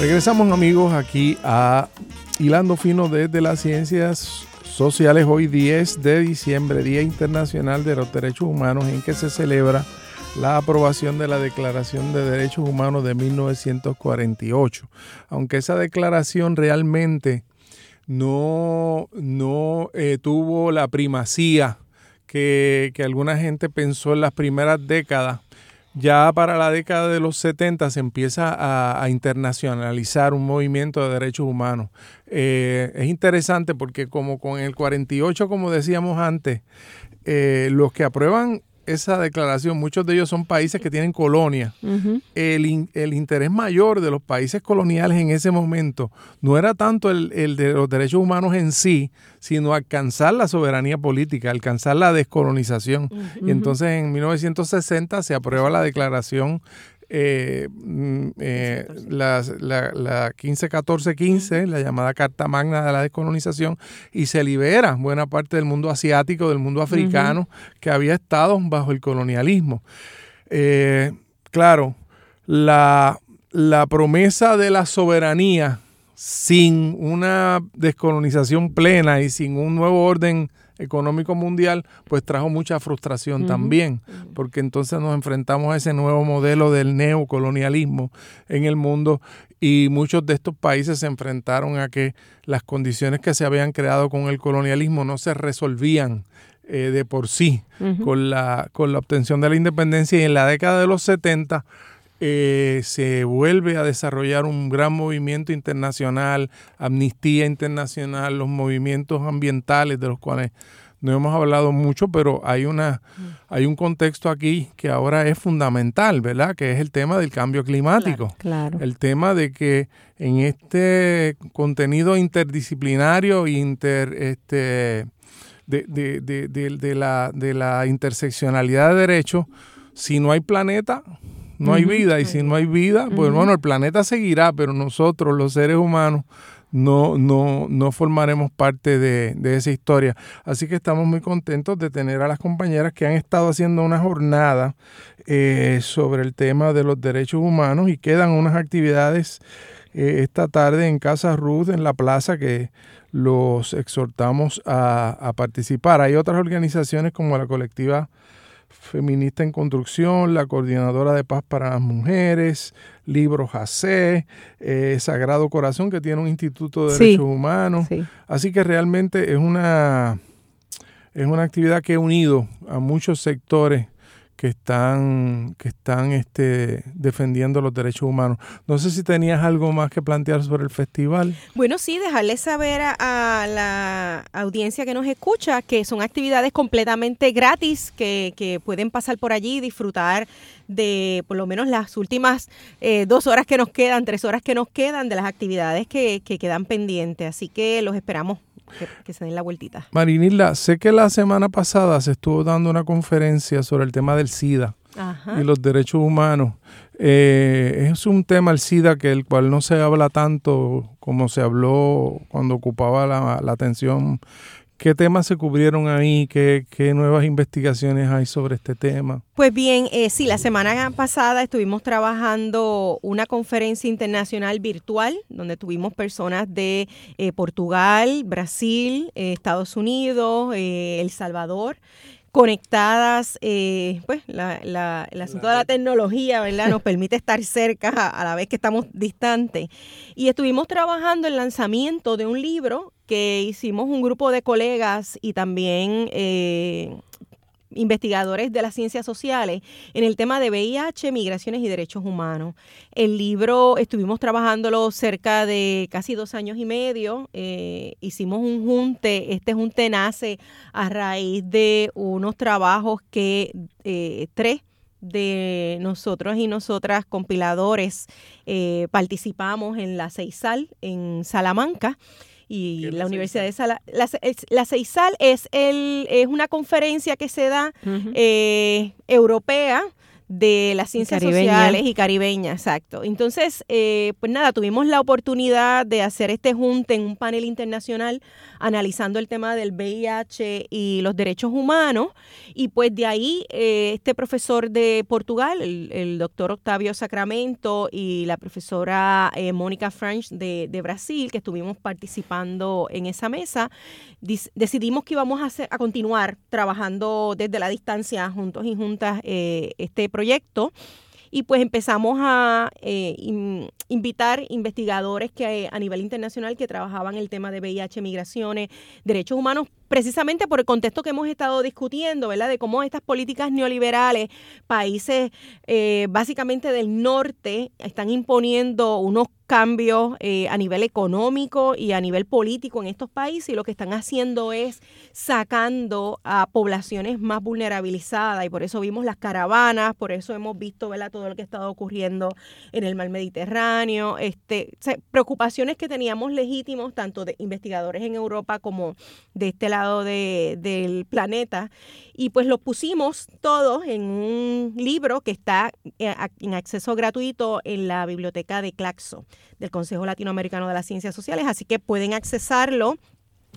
Regresamos amigos aquí a Hilando Fino desde las Ciencias Sociales, hoy 10 de diciembre, Día Internacional de los Derechos Humanos, en que se celebra la aprobación de la Declaración de Derechos Humanos de 1948. Aunque esa declaración realmente no, no eh, tuvo la primacía que, que alguna gente pensó en las primeras décadas, ya para la década de los 70 se empieza a, internacionalizar un movimiento de derechos humanos. Eh, es interesante porque como con el 48, como decíamos antes, eh, los que aprueban esa declaración, muchos de ellos son países que tienen colonia. el, el, interés mayor de los países coloniales en ese momento no era tanto el, el, de los derechos humanos en sí, sino alcanzar la soberanía política, alcanzar la descolonización. Y entonces en 1960 se aprueba la declaración eh, mm, eh, la, la, la 1514-15, la llamada Carta Magna de la Descolonización, y se libera buena parte del mundo asiático, del mundo africano, que había estado bajo el colonialismo. Eh, claro, la, la promesa de la soberanía sin una descolonización plena y sin un nuevo orden económico mundial, pues trajo mucha frustración también, porque entonces nos enfrentamos a ese nuevo modelo del neocolonialismo en el mundo y muchos de estos países se enfrentaron a que las condiciones que se habían creado con el colonialismo no se resolvían eh, de por sí con, la, con la obtención de la independencia y en la década de los 70 eh, se vuelve a desarrollar un gran movimiento internacional, Amnistía Internacional, los movimientos ambientales de los cuales no hemos hablado mucho, pero hay una mm. hay un contexto aquí que ahora es fundamental, ¿verdad? Que es el tema del cambio climático. Claro, El tema de que en este contenido interdisciplinario inter este de, de, de, de la, de la interseccionalidad de derechos, si no hay planeta, no hay vida y si no hay vida, pues bueno, el planeta seguirá, pero nosotros, los seres humanos, no, no, no formaremos parte de, esa historia. Así que estamos muy contentos de tener a las compañeras que han estado haciendo una jornada eh, sobre el tema de los derechos humanos y quedan unas actividades eh, esta tarde en Casa Ruth, en la plaza, que los exhortamos a, a participar. Hay otras organizaciones como la colectiva Feminista en Construcción, la Coordinadora de Paz para las Mujeres, Libro Jacé, eh, Sagrado Corazón, que tiene un Instituto de Derechos Humanos. Así que realmente es una, es una actividad que ha unido a muchos sectores que están, que están este, defendiendo los derechos humanos. No sé si tenías algo más que plantear sobre el festival. Bueno, sí, dejarles saber a, la audiencia que nos escucha que son actividades completamente gratis, que, que pueden pasar por allí y disfrutar de por lo menos las últimas eh, dos horas que nos quedan, tres horas que nos quedan de las actividades que, que quedan pendientes. Así que los esperamos que, se den la vueltita. Marinila, sé que la semana pasada se estuvo dando una conferencia sobre el tema del SIDA y los derechos humanos. Eh, es un tema el SIDA que el cual no se habla tanto como se habló cuando ocupaba la, la atención ¿Qué temas se cubrieron ahí? ¿Qué, nuevas investigaciones hay sobre este tema? Pues bien, eh, sí, la semana pasada estuvimos trabajando una conferencia internacional virtual donde tuvimos personas de eh, Portugal, Brasil, eh, Estados Unidos, El Salvador conectadas, pues la, el asunto de la tecnología, ¿verdad? Nos permite estar cerca a, la vez que estamos distantes. Y estuvimos trabajando el lanzamiento de un libro que hicimos un grupo de colegas y también eh, investigadores de las ciencias sociales en el tema de VIH, migraciones y derechos humanos. El libro estuvimos trabajándolo cerca de casi dos años y medio. Eh, hicimos un junte. Este junte nace a raíz de unos trabajos que eh, tres de nosotros y nosotras compiladores participamos en la CEISAL en Salamanca y la Universidad de Sala. La, la CEISAL es, el, es una conferencia que se da eh, europea de las ciencias sociales y caribeñas, exacto. Entonces, eh, pues nada, tuvimos la oportunidad de hacer este junte en un panel internacional analizando el tema del VIH y los derechos humanos. Y pues de ahí, eh, este profesor de Portugal, el, doctor Octavio Sacramento y la profesora eh, Mónica French de, de, Brasil, que estuvimos participando en esa mesa, decidimos que íbamos a, hacer, a continuar trabajando desde la distancia juntos y juntas este proyecto proyecto y pues empezamos a eh, invitar investigadores que a nivel internacional que trabajaban el tema de VIH, migraciones, derechos humanos, precisamente por el contexto que hemos estado discutiendo, ¿verdad? De cómo estas políticas neoliberales, países eh, básicamente del norte, están imponiendo unos cambios eh, a nivel económico y a nivel político en estos países y lo que están haciendo es sacando a poblaciones más vulnerabilizadas. Y por eso vimos las caravanas, por eso hemos visto todo lo que ha estado ocurriendo en el mar Mediterráneo, este, preocupaciones que teníamos legítimos tanto de investigadores en Europa como de este lado del planeta. Y pues los pusimos todos en un libro que está eh, en acceso gratuito en la biblioteca de Claxo del Consejo Latinoamericano de las Ciencias Sociales, así que pueden accesarlo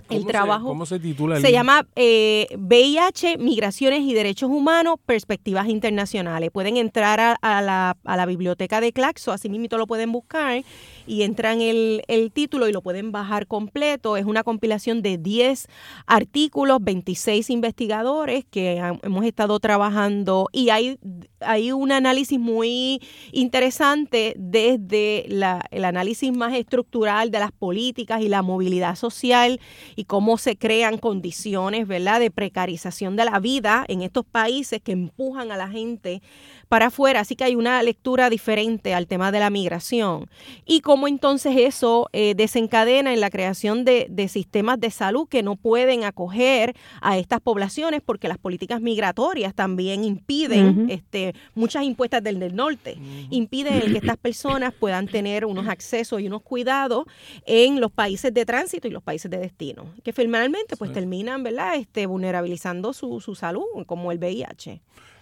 el trabajo. ¿Cómo se titula? se llama eh, VIH, Migraciones y Derechos Humanos, Perspectivas Internacionales. Pueden entrar a, la, a la, biblioteca de Claxo, así mismo lo pueden buscar y entran el, el título y lo pueden bajar completo. Es una compilación de 10 artículos, 26 investigadores que hemos estado trabajando y hay, hay un análisis muy interesante desde la, el análisis más estructural de las políticas y la movilidad social y cómo se crean condiciones, ¿verdad?, de precarización de la vida en estos países que empujan a la gente para afuera. Así que hay una lectura diferente al tema de la migración y cómo entonces eso eh, desencadena en la creación de, sistemas de salud que no pueden acoger a estas poblaciones porque las políticas migratorias también impiden este, muchas impuestas del, del norte, impiden que estas personas puedan tener unos accesos y unos cuidados en los países de tránsito y los países de destino, que finalmente pues terminan ¿verdad? Este, vulnerabilizando su, su salud, como el VIH.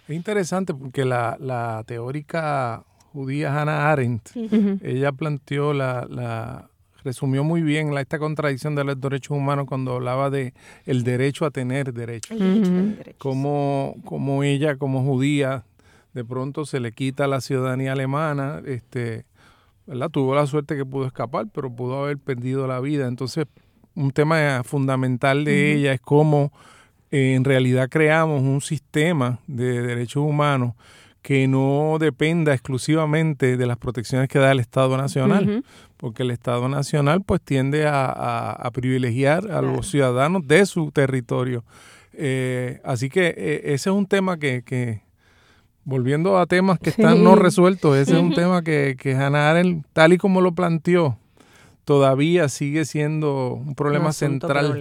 Es interesante porque la, teórica judía Hannah Arendt, ella planteó la, la, resumió muy bien la, esta contradicción de los derechos humanos cuando hablaba de el derecho a tener derechos. como, como ella, como judía, de pronto se le quita la ciudadanía alemana, este, ¿verdad? Tuvo la suerte que pudo escapar, pero pudo haber perdido la vida. Entonces, un tema fundamental de ella es cómo en realidad creamos un sistema de derechos humanos que no dependa exclusivamente de las protecciones que da el Estado Nacional, porque el Estado Nacional pues tiende a, privilegiar a los ciudadanos de su territorio. Eh, así que eh, ese es un tema que, volviendo a temas que están no resueltos, ese es un tema que, que Hannah Arendt, tal y como lo planteó, todavía sigue siendo un problema central.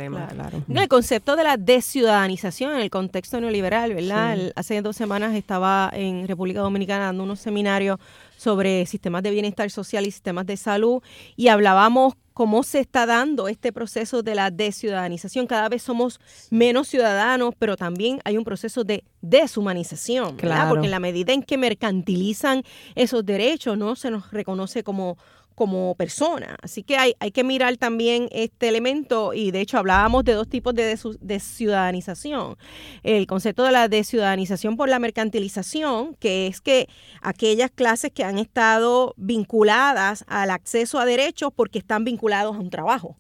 El concepto de la desciudadanización en el contexto neoliberal, ¿verdad? hace dos semanas estaba en República Dominicana dando unos seminarios sobre sistemas de bienestar social y sistemas de salud y hablábamos cómo se está dando este proceso de la desciudadanización. Cada vez somos menos ciudadanos, pero también hay un proceso de deshumanización, ¿verdad? Porque en la medida en que mercantilizan esos derechos, no se nos reconoce como como persona. Así que hay, hay que mirar también este elemento y de hecho hablábamos de dos tipos de desciudadanización. El concepto de la desciudadanización por la mercantilización, que es que aquellas clases que han estado vinculadas al acceso a derechos porque están vinculados a un trabajo.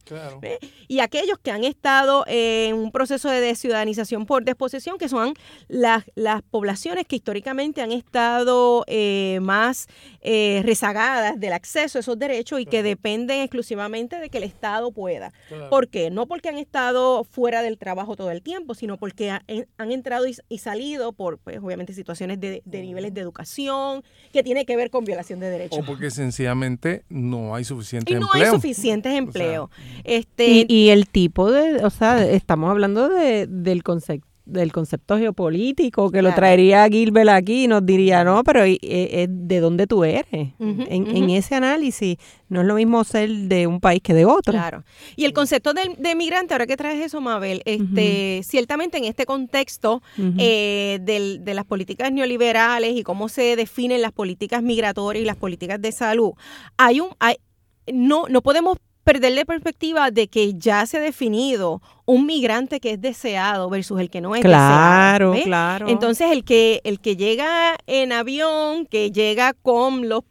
Y aquellos que han estado en un proceso de desciudadanización por desposesión, que son las, las poblaciones que históricamente han estado eh, más eh, rezagadas del acceso a esos derechos y que dependen exclusivamente de que el Estado pueda. ¿Por qué? No porque han estado fuera del trabajo todo el tiempo, sino porque han entrado y, salido por, pues, obviamente, situaciones de, niveles de educación que tiene que ver con violación de derechos. O porque sencillamente no hay suficiente y no hay suficientes empleos. este, y, el tipo de, o sea, estamos hablando de, del concepto del concepto geopolítico, que lo traería Gilbert aquí y nos diría, no, pero eh, eh, de dónde tú eres. en, ese análisis no es lo mismo ser de un país que de otro. Claro. Y el concepto de, de migrante, ahora que traes eso, Mabel, este, ciertamente en este contexto eh, de las políticas neoliberales y cómo se definen las políticas migratorias y las políticas de salud, hay un... Hay, no, no podemos perder la perspectiva de que ya se ha definido un migrante que es deseado versus el que no es deseado. Claro, claro. Entonces el que el que llega en avión, que llega con los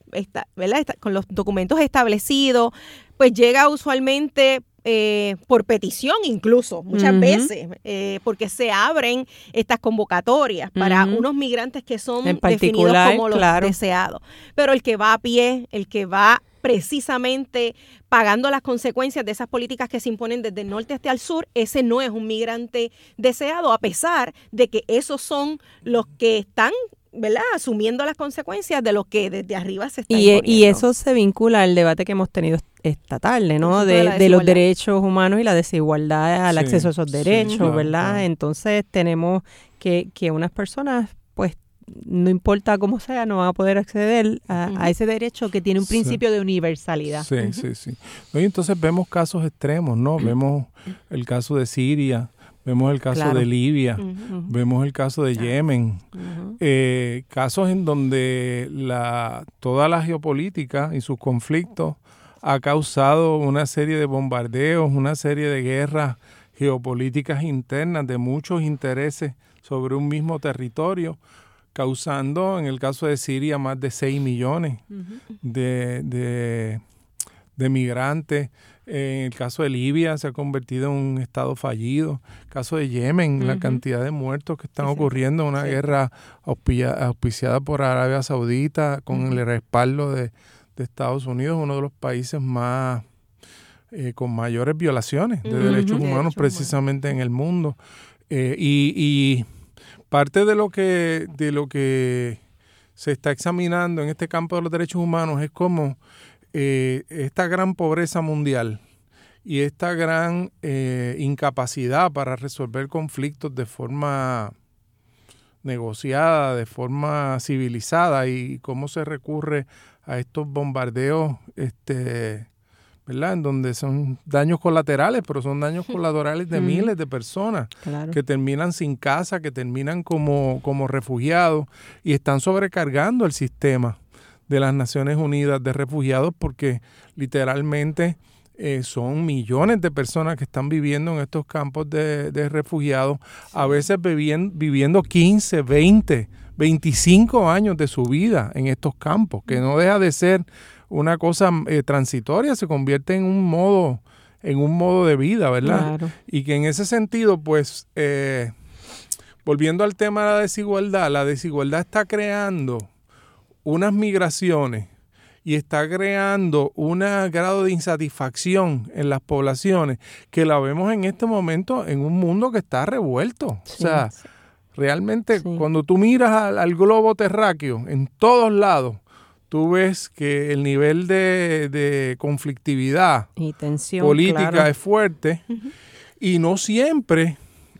con los documentos establecidos, pues llega usualmente eh, por petición incluso, muchas veces, eh, porque se abren estas convocatorias para unos migrantes que son definidos como los deseados. Pero el que va a pie, el que va precisamente pagando las consecuencias de esas políticas que se imponen desde el norte hasta el sur, ese no es un migrante deseado, a pesar de que esos son los que están ¿verdad? asumiendo las consecuencias de lo que desde arriba se está y, y eso se vincula al debate que hemos tenido esta tarde, ¿no? De, los derechos humanos y la desigualdad al acceso a esos derechos, ¿verdad? Entonces tenemos que, que unas personas no importa cómo sea, no va a poder acceder a, ese derecho que tiene un principio de universalidad. Sí, sí, sí. Y entonces vemos casos extremos, ¿no? Vemos el caso de Siria, vemos el caso de Libia, vemos el caso de Yemen, eh, casos en donde la, toda la geopolítica y sus conflictos ha causado una serie de bombardeos, una serie de guerras geopolíticas internas de muchos intereses sobre un mismo territorio causando en el caso de Siria más de 6 millones de, de, migrantes. En el caso de Libia se ha convertido en un estado fallido. En el caso de Yemen, la cantidad de muertos que están ocurriendo, una guerra auspiciada por Arabia Saudita con el respaldo de, Estados Unidos, uno de los países más eh, con mayores violaciones de derechos humanos precisamente en el mundo. Eh, y Parte de lo que, de lo que se está examinando en este campo de los derechos humanos es cómo eh, esta gran pobreza mundial y esta gran eh, incapacidad para resolver conflictos de forma negociada, de forma civilizada y cómo se recurre a estos bombardeos este, en donde son daños colaterales, pero son daños colaterales de miles de personas que terminan sin casa, que terminan como, como refugiados y están sobrecargando el sistema de las Naciones Unidas de refugiados porque literalmente eh, son millones de personas que están viviendo en estos campos de, refugiados, a veces viviendo, viviendo 15, 20, 25 años de su vida en estos campos, que no deja de ser una cosa eh, transitoria, se convierte en un modo, en un modo de vida, ¿verdad? Y que en ese sentido, pues, eh, volviendo al tema de la desigualdad, la desigualdad está creando unas migraciones y está creando un grado de insatisfacción en las poblaciones que la vemos en este momento en un mundo que está revuelto. o sea, Realmente, Sí. cuando tú miras al, al globo terráqueo, en todos lados, tú ves que el nivel de, de conflictividad Y tensión. política claro. es fuerte y no siempre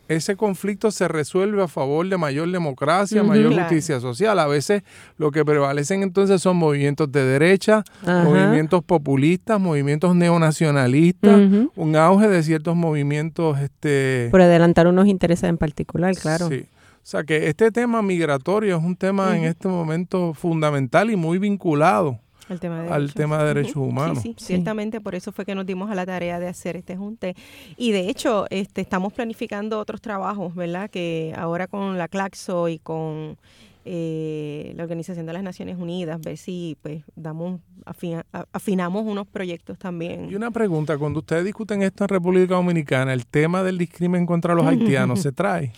ese conflicto se resuelve a favor de mayor democracia, mayor Claro. justicia social. A veces lo que prevalecen entonces son movimientos de derecha, Ajá. movimientos populistas, movimientos neonacionalistas, Ujú. un auge de ciertos movimientos este Por adelantar unos intereses en particular, claro. Sí. O sea que este tema migratorio es un tema en este momento fundamental y muy vinculado El tema de al derechos. tema de derechos humanos. Sí, sí, Sí. ciertamente por eso fue que nos dimos a la tarea de hacer este junte. Y de hecho, este, estamos planificando otros trabajos, ¿verdad? Que ahora con la Claxo y con eh, la Organización de las Naciones Unidas, ver si pues damos, afina- afinamos unos proyectos también. Y una pregunta, cuando ustedes discuten esto en República Dominicana, el tema del discrimen contra los haitianos se trae.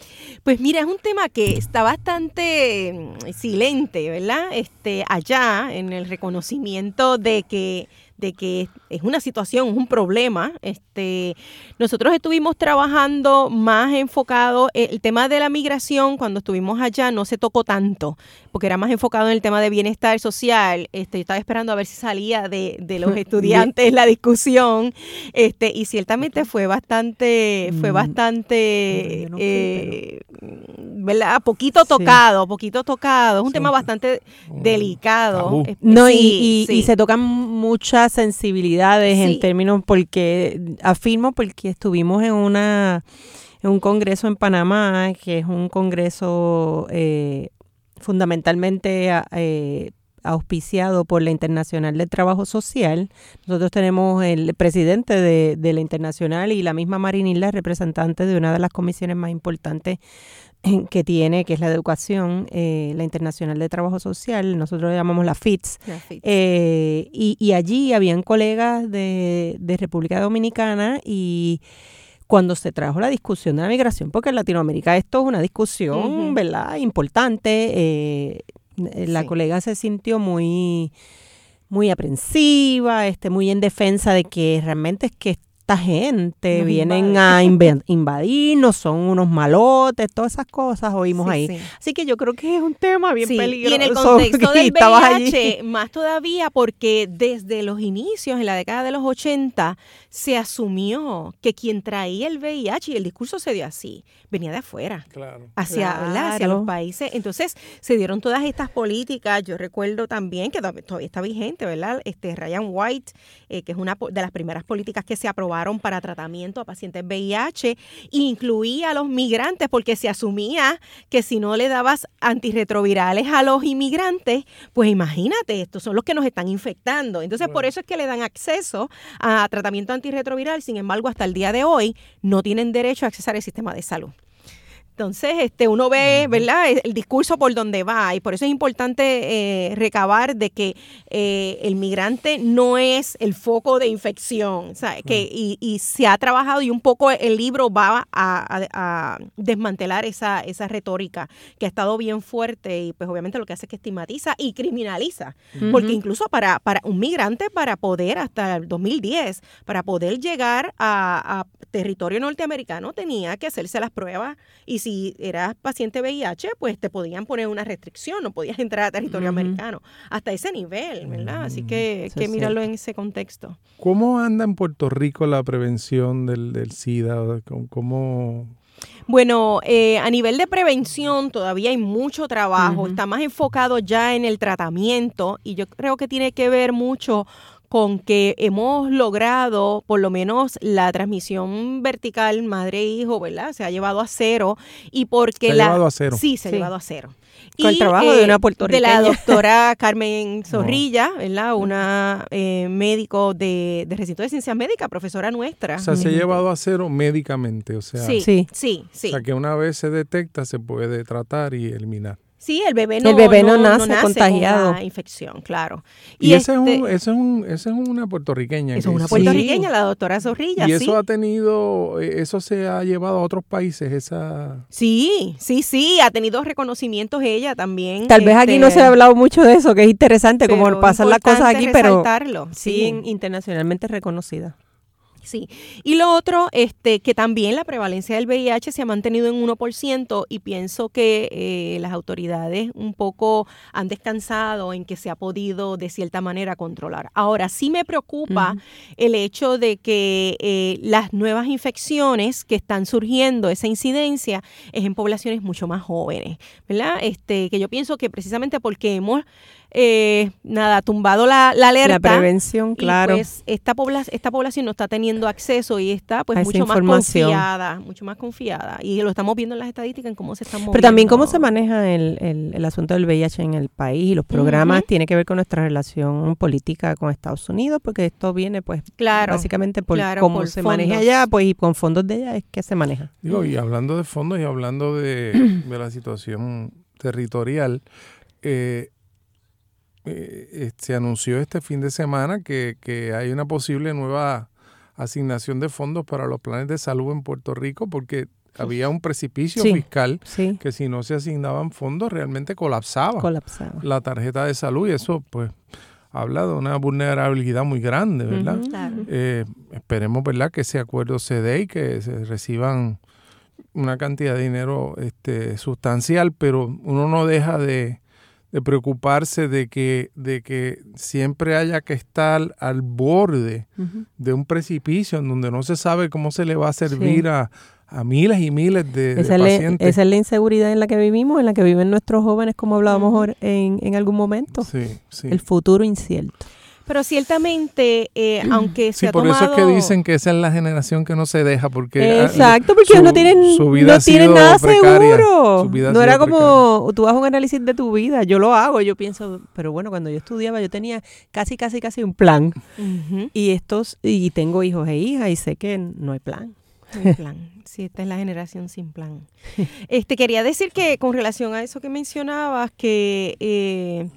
Pues mira, es un tema que está bastante mm, silente, ¿verdad? Este, allá en el reconocimiento de que de que es una situación, es un problema. Este, nosotros estuvimos trabajando más enfocado eh, el tema de la migración cuando estuvimos allá no se tocó tanto, porque era más enfocado en el tema de bienestar social. Este, yo estaba esperando a ver si salía de, de los estudiantes la discusión, este, y ciertamente fue bastante, fue Mm. bastante no fui, eh, ¿verdad? Poquito Sí. tocado, poquito tocado. Es un Sí, tema bastante delicado. tabú. Eh, No, y- sí, y, y sí. se tocan muchas sensibilidades Sí. en términos, porque afirmo porque estuvimos en una en un congreso en Panamá, que es un congreso eh, fundamentalmente eh, auspiciado por la Internacional del Trabajo Social. Nosotros tenemos el presidente de, de la Internacional y la misma Marinilla, representante de una de las comisiones más importantes que tiene, que es la de educación, eh, la Internacional de Trabajo Social, nosotros le llamamos la FITS. Eh, y, y allí habían colegas de, de República Dominicana y cuando se trajo la discusión de la migración, porque en Latinoamérica esto es una discusión. ¿verdad? Importante. eh, la Sí. colega se sintió muy, muy aprensiva, este, muy en defensa de que realmente es que esta gente Nos vienen invade. a invadirnos, son unos malotes, todas esas cosas oímos Sí, ahí. sí. Así que yo creo que es un tema bien Sí, peligroso. Y en el contexto que del allí. VIH, más todavía porque desde los inicios, en la década de los 80, se asumió que quien traía el VIH, y el discurso se dio así, venía de afuera. Claro. Hacia, hacia los países. Entonces se dieron todas estas políticas. Yo recuerdo también que todavía todavía está vigente, ¿verdad? Este Ryan White, eh, que es una de las primeras políticas que se aprobaron para tratamiento a pacientes VIH, incluía a los migrantes porque se asumía que si no le dabas antirretrovirales a los inmigrantes, pues imagínate, estos son los que nos están infectando. Entonces, por eso es que le dan acceso a tratamiento antirretroviral. Sin embargo, hasta el día de hoy no tienen derecho a accesar al sistema de salud. Entonces, este, uno ve, ¿verdad?, el, el discurso por donde va y por eso es importante eh, recabar de que eh, el migrante no es el foco de infección, o sea, que, y, y se ha trabajado y un poco el libro va a, a- a desmantelar esa, esa retórica que ha estado bien fuerte y pues obviamente lo que hace es que estigmatiza y criminaliza, porque incluso para, para un migrante para poder, hasta el 2010, para poder llegar a, a territorio norteamericano tenía que hacerse las pruebas y si eras paciente VIH, pues te podían poner una restricción, no podías entrar a territorio americano. Hasta ese nivel, ¿verdad? Así que hay Eso que mirarlo en ese contexto. ¿Cómo anda en Puerto Rico la prevención del, del SIDA? ¿Cómo- ¿Cómo, Bueno, eh, a nivel de prevención todavía hay mucho trabajo, está más enfocado ya en el tratamiento y yo creo que tiene que ver mucho con que hemos logrado por lo menos la transmisión vertical madre-hijo, ¿verdad? Se ha llevado a cero y porque Se ha la... llevado a cero. Sí, se ha llevado a cero. Con el trabajo de una De la puertorriqueña. doctora Carmen Zorrilla, ¿verdad? Una eh, médico de, de recinto de ciencias médicas, profesora nuestra. o sea, se ha llevado a cero médicamente? O sea, Sí. sí, sí. o sea, que una vez se detecta se puede tratar y eliminar. Sí, el bebé no, El bebé no nace contagiado. con la infección, claro. Y, ese, es este- un, ese, es un, ese es una puertorriqueña. es una puertorriqueña, la doctora Zorrilla, Y sí. eso ha tenido, eh, eso se ha llevado a otros países, esa... Sí, sí, sí, ha tenido reconocimientos ella también. Tal vez aquí no este, se ha hablado mucho de eso, que es interesante, como pasan las cosas aquí, pero sí, sí. en- internacionalmente reconocida. Sí. Y lo otro, este, que también la prevalencia del VIH se ha mantenido en 1% y pienso que eh, las autoridades un poco han descansado en que se ha podido de cierta manera controlar. Ahora, sí me preocupa el hecho de que eh, las nuevas infecciones que están surgiendo, esa incidencia, es en poblaciones mucho más jóvenes, ¿verdad? Este, que yo pienso que precisamente porque hemos eh, nada, tumbado la, alerta. La prevención, claro. pues esta, esta población no está teniendo acceso y está pues mucho más confiada, mucho más confiada. Y lo estamos viendo en las estadísticas en cómo se están moviendo. Pero también cómo se maneja el, el, asunto del VIH en el país y los programas tiene que ver con nuestra relación política con Estados Unidos, porque esto viene pues claro, básicamente por cómo se maneja allá, pues y con fondos de ella es que se maneja. Digo, y hablando de fondos y hablando de, de la situación territorial, eh, eh, eh, se anunció este fin de semana que, hay una posible nueva asignación de fondos para los planes de salud en Puerto Rico porque había un precipicio fiscal que si no se asignaban fondos realmente colapsaba, la tarjeta de salud y eso pues habla de una vulnerabilidad muy grande, ¿verdad? Eh, esperemos, ¿verdad?, que ese acuerdo se dé y que se reciban una cantidad de dinero este, sustancial, pero uno no deja de, de preocuparse de que, de que siempre haya que estar al borde de un precipicio en donde no se sabe cómo se le va a servir a, miles y miles de, pacientes. esa es la inseguridad en la que vivimos, en la que viven nuestros jóvenes, como hablábamos en, en algún momento. Sí, sí. El futuro incierto. Pero ciertamente, eh, aunque se sí, por eso es que dicen que esa es la generación que no se deja, porque... Ah, Exacto, porque no tienen, no tienen nada seguro. No era como, tú haces un análisis de tu vida, yo lo hago, yo pienso, pero bueno, cuando yo estudiaba yo tenía casi, casi, casi un plan. Y estos, y tengo hijos e hijas y sé que no hay plan. No hay plan. Sí, esta es la generación sin plan. Este quería decir que con relación a eso que mencionabas, que eh,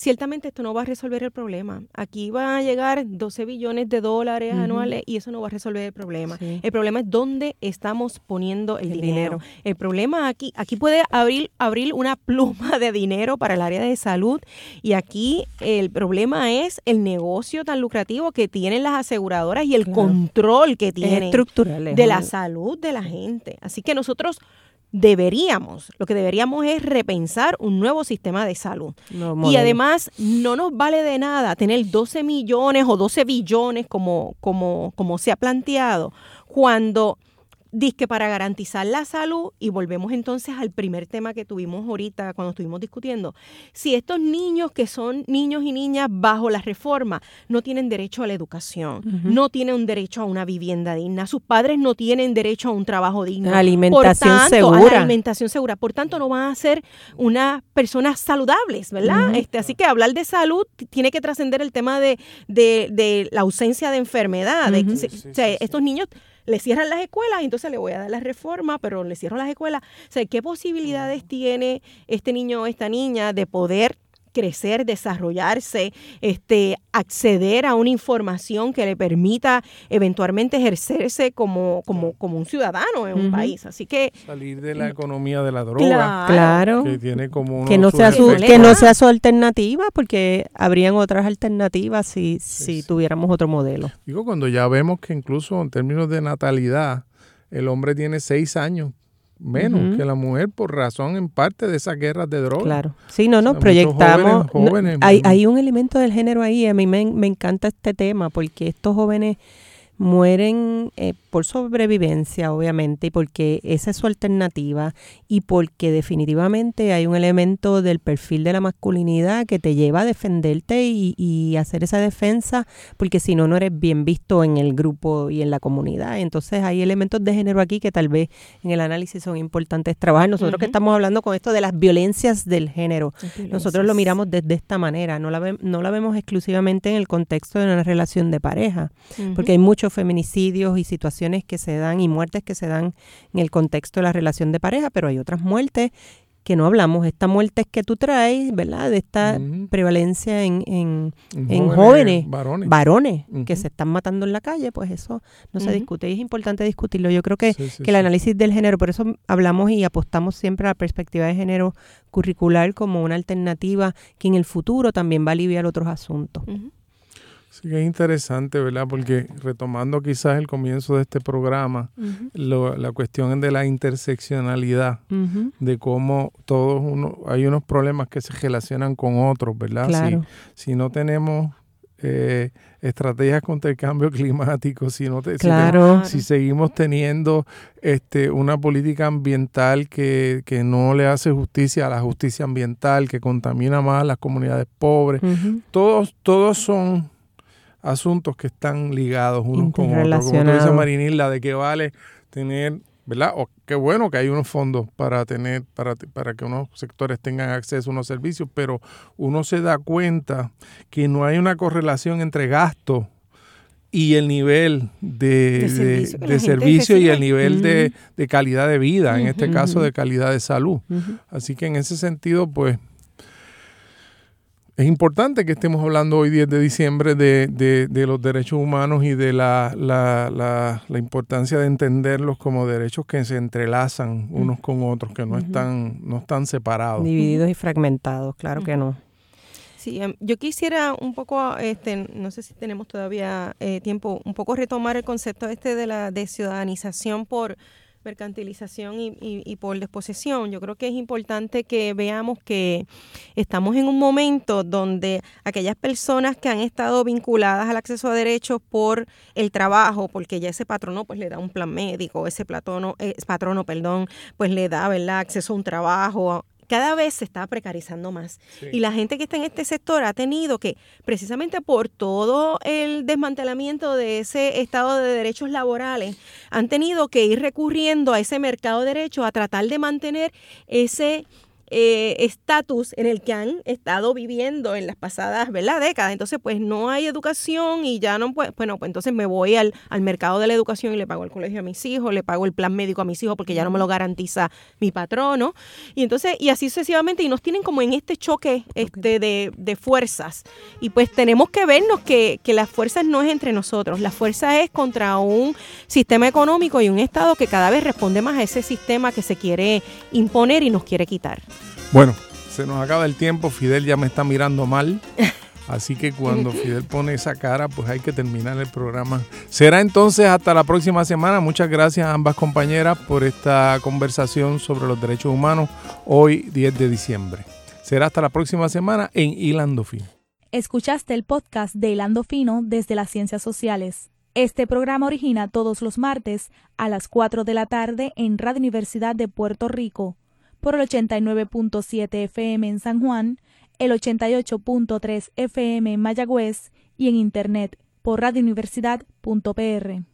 ciertamente esto no va a resolver el problema. Aquí van a llegar 12 billones de dólares anuales y eso no va a resolver el problema. El problema es dónde estamos poniendo el, dinero. El problema aquí, aquí puede abrir, abrir una pluma de dinero para el área de salud y aquí el problema es el negocio tan lucrativo que tienen las aseguradoras y el control que tienen de la salud de la gente. Así que nosotros deberíamos, lo que deberíamos es repensar un nuevo sistema de salud. y además no nos vale de nada tener 12 millones o 12 billones como, como, como se ha planteado cuando Dice para garantizar la salud, y volvemos entonces al primer tema que tuvimos ahorita cuando estuvimos discutiendo, si estos niños que son niños y niñas bajo la reforma no tienen derecho a la educación, no tienen un derecho a una vivienda digna, sus padres no tienen derecho a un trabajo digno, alimentación segura, alimentación segura, por tanto no van a ser unas personas saludables, ¿verdad? este, así que hablar de salud tiene que trascender el tema de, de, la ausencia de enfermedad, o sea, estos niños le cierran las escuelas y entonces le voy a dar la reforma, pero le cierro las escuelas. O sea, ¿qué posibilidades tiene este niño o esta niña de poder crecer, desarrollarse, este, acceder a una información que le permita eventualmente ejercerse como, como, como un ciudadano en un país. Así que salir de la economía de la droga, claro, que tiene como que no sea su, que no sea su alternativa, porque habrían otras alternativas si, si tuviéramos otro modelo. Digo, cuando ya vemos que incluso en términos de natalidad el hombre tiene seis años menos que la mujer por razón en parte de esas guerras de drogas. Claro. Sí, no, nos proyectamos. hay, hay, un elemento del género ahí. A mí me, me encanta este tema porque estos jóvenes mueren eh, por sobrevivencia, obviamente, y porque esa es su alternativa y porque definitivamente hay un elemento del perfil de la masculinidad que te lleva a defenderte y, y hacer esa defensa, porque si no, no eres bien visto en el grupo y en la comunidad. Entonces hay elementos de género aquí que tal vez en el análisis son importantes trabajar. Nosotros que estamos hablando con esto de las violencias del género, nosotros lo miramos desde esta manera, no la, no la vemos exclusivamente en el contexto de una relación de pareja, porque hay muchos feminicidios y situaciones que se dan y muertes que se dan en el contexto de la relación de pareja, pero hay otras muertes que no hablamos, esta muerte que tú traes, ¿verdad? De esta prevalencia en, en, jóvenes, varones, que se están matando en la calle, pues eso no se discute y es importante discutirlo. Yo creo que, que el análisis del género, por eso hablamos y apostamos siempre a la perspectiva de género curricular como una alternativa que en el futuro también va a aliviar otros asuntos. Sí, es interesante, ¿verdad? Porque retomando quizás el comienzo de este programa, la cuestión de la interseccionalidad, de cómo todos uno, hay unos problemas que se relacionan con otros, ¿verdad? Claro. Si, no tenemos eh, estrategias contra el cambio climático, si, no claro. si, seguimos teniendo este, una política ambiental que, que, no le hace justicia a la justicia ambiental, que contamina más a las comunidades pobres, todos, todos son asuntos que están ligados unos con otros. Como tú dices, Marinilda, de que vale tener, ¿verdad? O qué bueno que hay unos fondos para tener, para, para que unos sectores tengan acceso a unos servicios, pero uno se da cuenta que no hay una correlación entre gasto y el nivel de, servicio, y el nivel de, calidad de vida, en este caso de calidad de salud. Así que en ese sentido, pues es importante que estemos hablando hoy 10 de diciembre de, los derechos humanos y de la, la, importancia de entenderlos como derechos que se entrelazan unos con otros, que no, están, no están separados. Divididos y fragmentados, claro que no. Sí, em, yo quisiera un poco, este, no sé si tenemos todavía eh, tiempo, un poco retomar el concepto este de la de ciudadanización por mercantilización y, y, por desposesión. Yo creo que es importante que veamos que estamos en un momento donde aquellas personas que han estado vinculadas al acceso a derechos por el trabajo, porque ya ese patrono pues le da un plan médico, ese patrono, eh, patrono perdón, pues le da ¿verdad? acceso a un trabajo, cada vez se está precarizando más. Y la gente que está en este sector ha tenido que, precisamente por todo el desmantelamiento de ese estado de derechos laborales, han tenido que ir recurriendo a ese mercado de derechos a tratar de mantener ese eh, estatus en el que han estado viviendo en las pasadas ¿verdad? décadas. Entonces, pues no hay educación y ya no puedo, bueno, pues entonces me voy al, al mercado de la educación y le pago el colegio a mis hijos, le pago el plan médico a mis hijos porque ya no me lo garantiza mi patrono. Y entonces, y así sucesivamente, y nos tienen como en este choque este, de, de fuerzas. Y pues tenemos que vernos que, que las fuerzas no es entre nosotros, la fuerza es contra un sistema económico y un Estado que cada vez responde más a ese sistema que se quiere imponer y nos quiere quitar. Bueno, se nos acaba el tiempo, Fidel ya me está mirando mal. Así que cuando Fidel pone esa cara, pues hay que terminar el programa. Será entonces hasta la próxima semana. Muchas gracias a ambas compañeras por esta conversación sobre los derechos humanos hoy 10 de diciembre. Será hasta la próxima semana en Hilando Fino. Escuchaste el podcast de Hilando Fino desde las Ciencias Sociales. Este programa origina todos los martes a las 4 de la tarde en Radio Universidad de Puerto Rico por el 89.7 FM en San Juan, el 88.3 FM en Mayagüez y en Internet por radiouniversidad.pr.